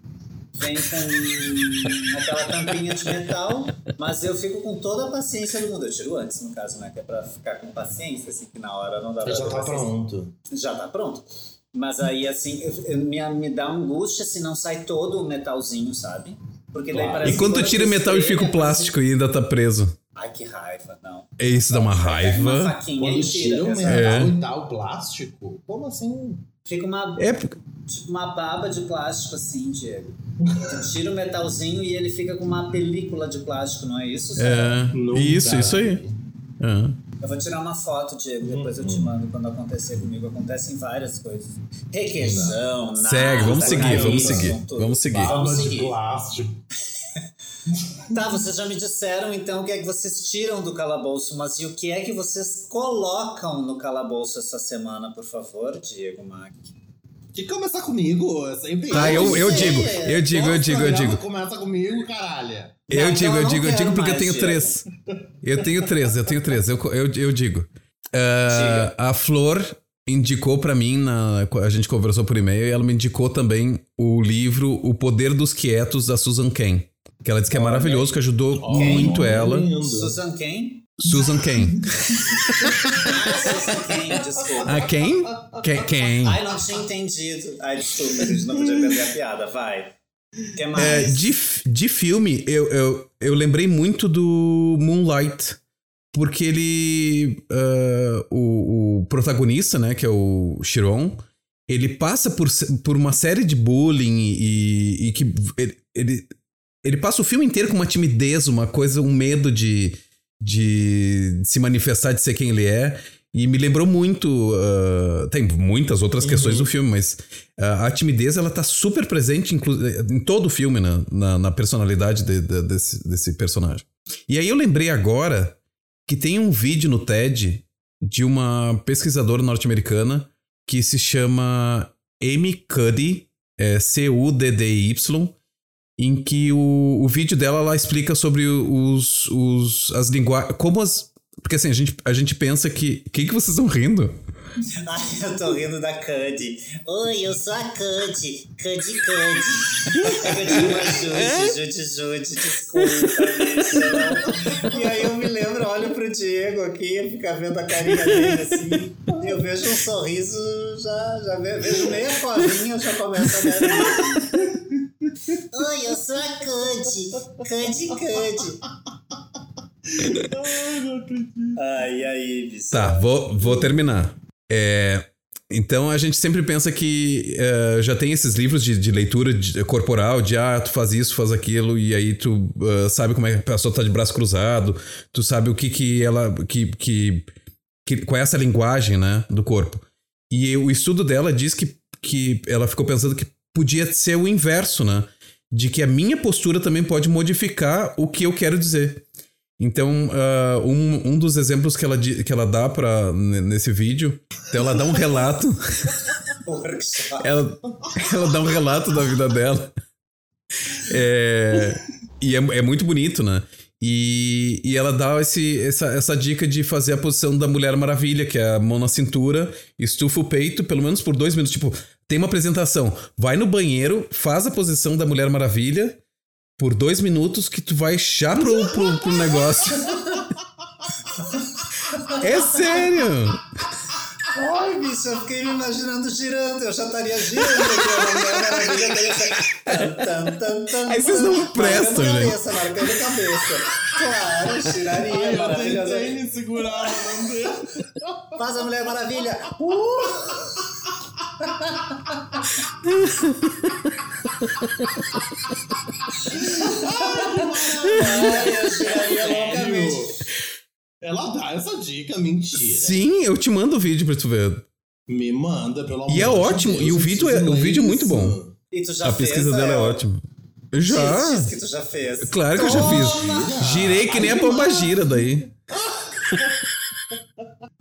vem com aquela tampinha de metal, mas eu fico com toda a paciência do mundo. Eu tiro antes, no caso, né? Que é pra ficar com paciência, assim, que na hora não dá pra
Já tá
paciência
pronto.
já tá pronto. Mas aí, assim, eu- eu- me, me dá angústia se não sai todo o metalzinho, sabe? Porque daí
Claro.
parece
E quando tu tira o metal e fica o plástico e ainda tá preso.
Ai, que raiva, não.
É isso, dá uma
uma
raiva.
faquinha
Quando
e
tira o metal
É.
e tal, plástico, como assim?
Fica uma,
É,
tipo, uma baba de plástico assim, Diego. Tu tira o metalzinho e ele fica com uma película de plástico, não é isso? Zé?
é. Isso, isso aí. É.
Eu vou tirar uma foto, Diego, depois eu te mando quando acontecer comigo. Acontecem várias coisas. Requeijão, nada,
Segue, vamos seguir,
caído,
vamos seguir, vamos seguir.
Vamos
Baba de
seguir.
plástico.
Tá, vocês já me disseram então o que é que vocês tiram do calabouço, mas e o que é que vocês colocam no calabouço essa semana, por favor, Diego Mac?
Tem que começar comigo. Eu sempre
Tá, eu, eu digo, eu digo, eu digo, eu digo.
Começa comigo, caralho.
Eu
Não,
digo,
então eu
digo, eu digo porque eu tenho três. Eu tenho três, eu tenho três. Eu, eu, eu digo. Ah, a Flor indicou pra mim, na, a gente conversou por e-mail, e ela me indicou também o livro O Poder dos Quietos, da Susan Cain. Que ela disse que é maravilhoso, que ajudou muito ela.
Lindo.
Susan quem?
Susan Cain.
Susan quem? Desculpa.
A quem? Quem? quem?
Ai, não tinha entendido. Ai, desculpa, a gente não podia perder a piada, vai. Que mais?
É, de, de filme, eu, eu, eu lembrei muito do Moonlight. Porque ele. ah, o, o protagonista, né, que é o Chiron, ele passa por, por uma série de bullying e, e que. Ele, ele, ele passa o filme inteiro com uma timidez, uma coisa, um medo de, de se manifestar, de ser quem ele é. E me lembrou muito. ah, tem muitas outras questões do filme, mas ah, a timidez ela tá super presente em todo o filme, né? na, na personalidade de- de- desse, desse personagem. E aí eu lembrei agora que tem um vídeo no TED de uma pesquisadora norte-americana que se chama Amy Cuddy, é C-U-D-D-Y, em que o, o vídeo dela ela explica sobre os, os as linguagens. Como as. Porque assim, a gente, a gente pensa que. O que, que vocês estão rindo?
Ai, eu tô rindo da Cuddy. Oi, eu sou a Cuddy. É que eu tinha uma Jude, Jude, Jude, desculpa, bicho. E aí eu me lembro, olho pro Diego aqui, fica vendo a carinha dele assim. e Eu vejo um sorriso, já, já ve- vejo meia covinha, eu já começo a dar. Oi, eu sou a Cuddy. Cuddy Cuddy. Ai, e aí, bicho?
Tá, vou, vou terminar. É, então a gente sempre pensa que é, já tem esses livros de, de leitura de- corporal, de ah, tu faz isso, faz aquilo, e aí tu ah, sabe como é que a pessoa tá de braço cruzado, tu sabe o que que ela. Que, que, que, qual é essa linguagem, né, do corpo. E o estudo dela diz que, que ela ficou pensando que podia ser o inverso, né? De que a minha postura também pode modificar o que eu quero dizer. Então, ah, um, um dos exemplos que ela, que ela dá pra, n- nesse vídeo, então ela dá um relato, ela, ela dá um relato da vida dela. É, e é, é muito bonito, né? E, e ela dá esse, essa, essa dica de fazer a posição da Mulher Maravilha, que é a mão na cintura, estufa o peito, pelo menos por dois minutos. Tipo, tem uma apresentação, vai no banheiro, faz a posição da Mulher Maravilha por dois minutos que tu vai já pro, pro, pro negócio. É sério!
Ai, bicho, eu fiquei me imaginando girando. Eu já estaria girando aqui. A
Aí vocês não prestam, gente.
cabeça, marcando cabeça. Claro, giraria,
Ai, eu tentei me segurar, mas não deu.
Faz a Mulher Maravilha. Ai, eu giraria loucamente.
Ela dá essa dica, mentira.
Sim, eu te mando o vídeo pra tu ver.
Me manda, pelo amor
E é
de
ótimo,
Deus,
e o vídeo é- o vídeo é muito bom.
E tu já
A
fez,
pesquisa dela é ótima. Já.
Diz, diz que tu já fez.
Claro que eu já fiz. Girei que nem a pomba gira daí.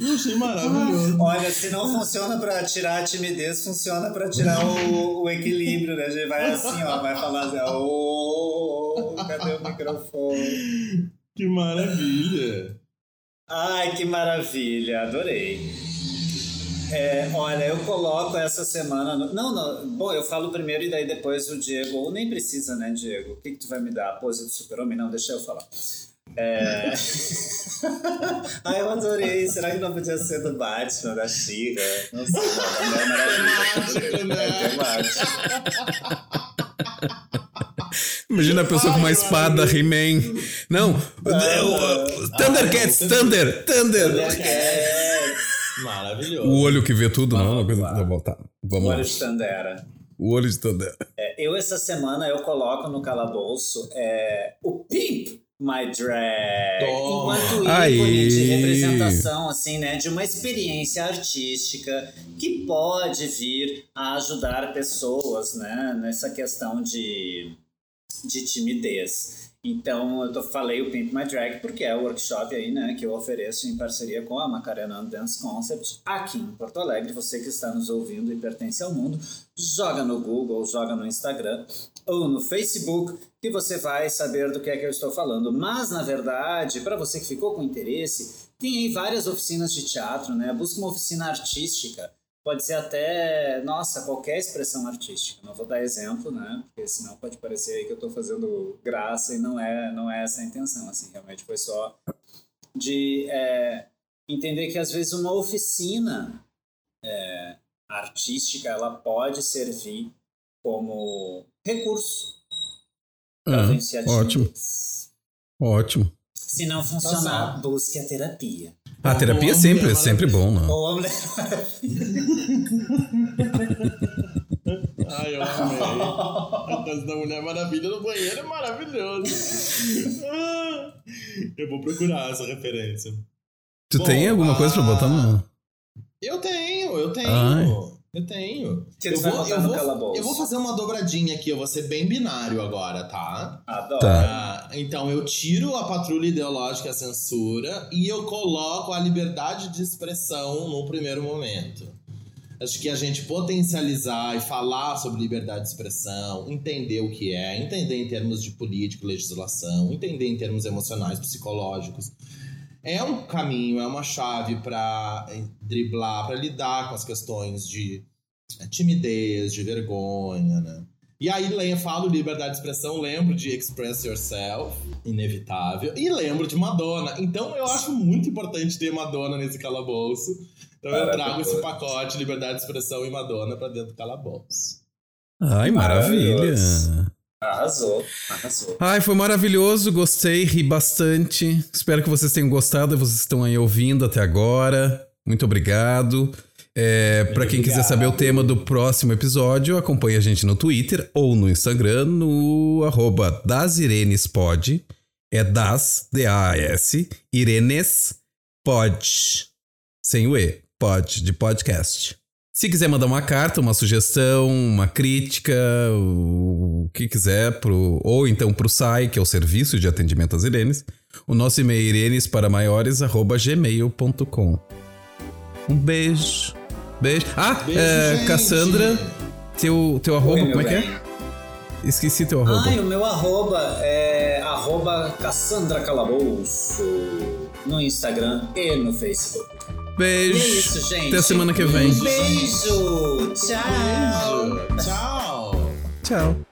Eu achei maravilhoso.
Olha, se não funciona pra tirar a timidez, funciona pra tirar o, o equilíbrio, né? A gente vai assim, ó, vai falar assim, ó, ô, cadê o microfone?
Que maravilha.
Ai, que maravilha, adorei. É, olha, eu coloco essa semana. No... Não, não. Bom, eu falo primeiro e daí depois o Diego. Ou nem precisa, né, Diego? O que, que tu vai me dar? A pose do super-homem? Não, deixa eu falar. É... Ai, eu adorei. Será que não podia ser do Batman, da Xirra? Não sei. Da Mulher Maravilha. É temático.
Imagina a pessoa com uma espada, He-Man. Não, o- o- Thundercats, Thunder, Thunder.
É,
Maravilhoso.
O olho que vê tudo, não? Uma coisa. Bom, tá. Vamos lá.
olha de Tandera.
O olho de Thunder.
É, eu, essa semana, eu coloco no calabouço é, o Pimp My Drag.
Toma.
Enquanto
Aí.
ícone de representação, assim, né? De uma experiência artística que pode vir a ajudar pessoas, né? Nessa questão de de timidez. Então, eu falei o Pimp My Drag porque é o workshop aí, né, que eu ofereço em parceria com a Macarena Dance Concept aqui em Porto Alegre. Você que está nos ouvindo e pertence ao mundo, joga no Google, joga no Instagram ou no Facebook que você vai saber do que é que eu estou falando. Mas, na verdade, para você que ficou com interesse, tem aí várias oficinas de teatro, né? Busca uma oficina artística pode ser até, nossa, qualquer expressão artística. Não vou dar exemplo, né? Porque senão pode parecer aí que eu estou fazendo graça e não é, não é essa a intenção. Assim, realmente foi só de é, entender que às vezes uma oficina é, artística ela pode servir como recurso para
Ah,
iniciativas.
ótimo. Ótimo.
Se não funcionar, busque a terapia.
A terapia é sempre, é sempre bom, né?
Ou a mulher
Ai, eu amei. A dança da Mulher Maravilha no banheiro é maravilhoso. Ah, Eu vou procurar essa referência.
Tu
Bom,
tem alguma coisa pra
ah,
botar no.
Eu tenho, eu tenho.
Ai.
Eu tenho. Eu, vou, eu, vou, eu vou fazer uma dobradinha aqui, eu vou ser bem binário agora, tá?
adora.
Tá.
Ah, então eu tiro a patrulha ideológica e a censura e eu coloco a liberdade de expressão no primeiro momento. Acho que a gente potencializar e falar sobre liberdade de expressão, entender o que é, entender em termos de política, legislação, entender em termos emocionais, psicológicos, é um caminho, é uma chave para driblar, para lidar com as questões de eh, timidez, de vergonha, né? E aí falo liberdade de expressão, lembro de Express Yourself, inevitável, e lembro de Madonna. Então eu acho muito importante ter Madonna nesse calabouço. Então eu trago esse pacote, liberdade de expressão e Madonna pra dentro do calabouço.
Ai, maravilha.
Arrasou, arrasou.
Ai, foi maravilhoso, gostei, ri bastante. Espero que vocês tenham gostado, vocês estão aí ouvindo até agora. Muito obrigado. É, para quem quiser saber o tema do próximo episódio, acompanhe a gente no Twitter ou no Instagram, no arroba dasirenespod. É das, D-A-S, Irenes Pod. Sem o E, pod, de podcast. Se quiser mandar uma carta, uma sugestão, uma crítica, o que quiser, pro, ou então para o SAI, que é o Serviço de Atendimento às Irenes, o nosso e-mail é irenesparamaiores.gmail.com. Um beijo. Beijo. Ah,
Beijo,
é. Cassandra, teu, teu arroba,
Oi,
como é
meu
que
bem.
é? Esqueci teu arroba.
Ai, o meu arroba é arroba Cassandra Calabouço no Instagram e no Facebook. E
Beijo.
é isso, gente.
Até a semana que vem.
Um beijo. Tchau.
Beijo. Tchau.
Tchau.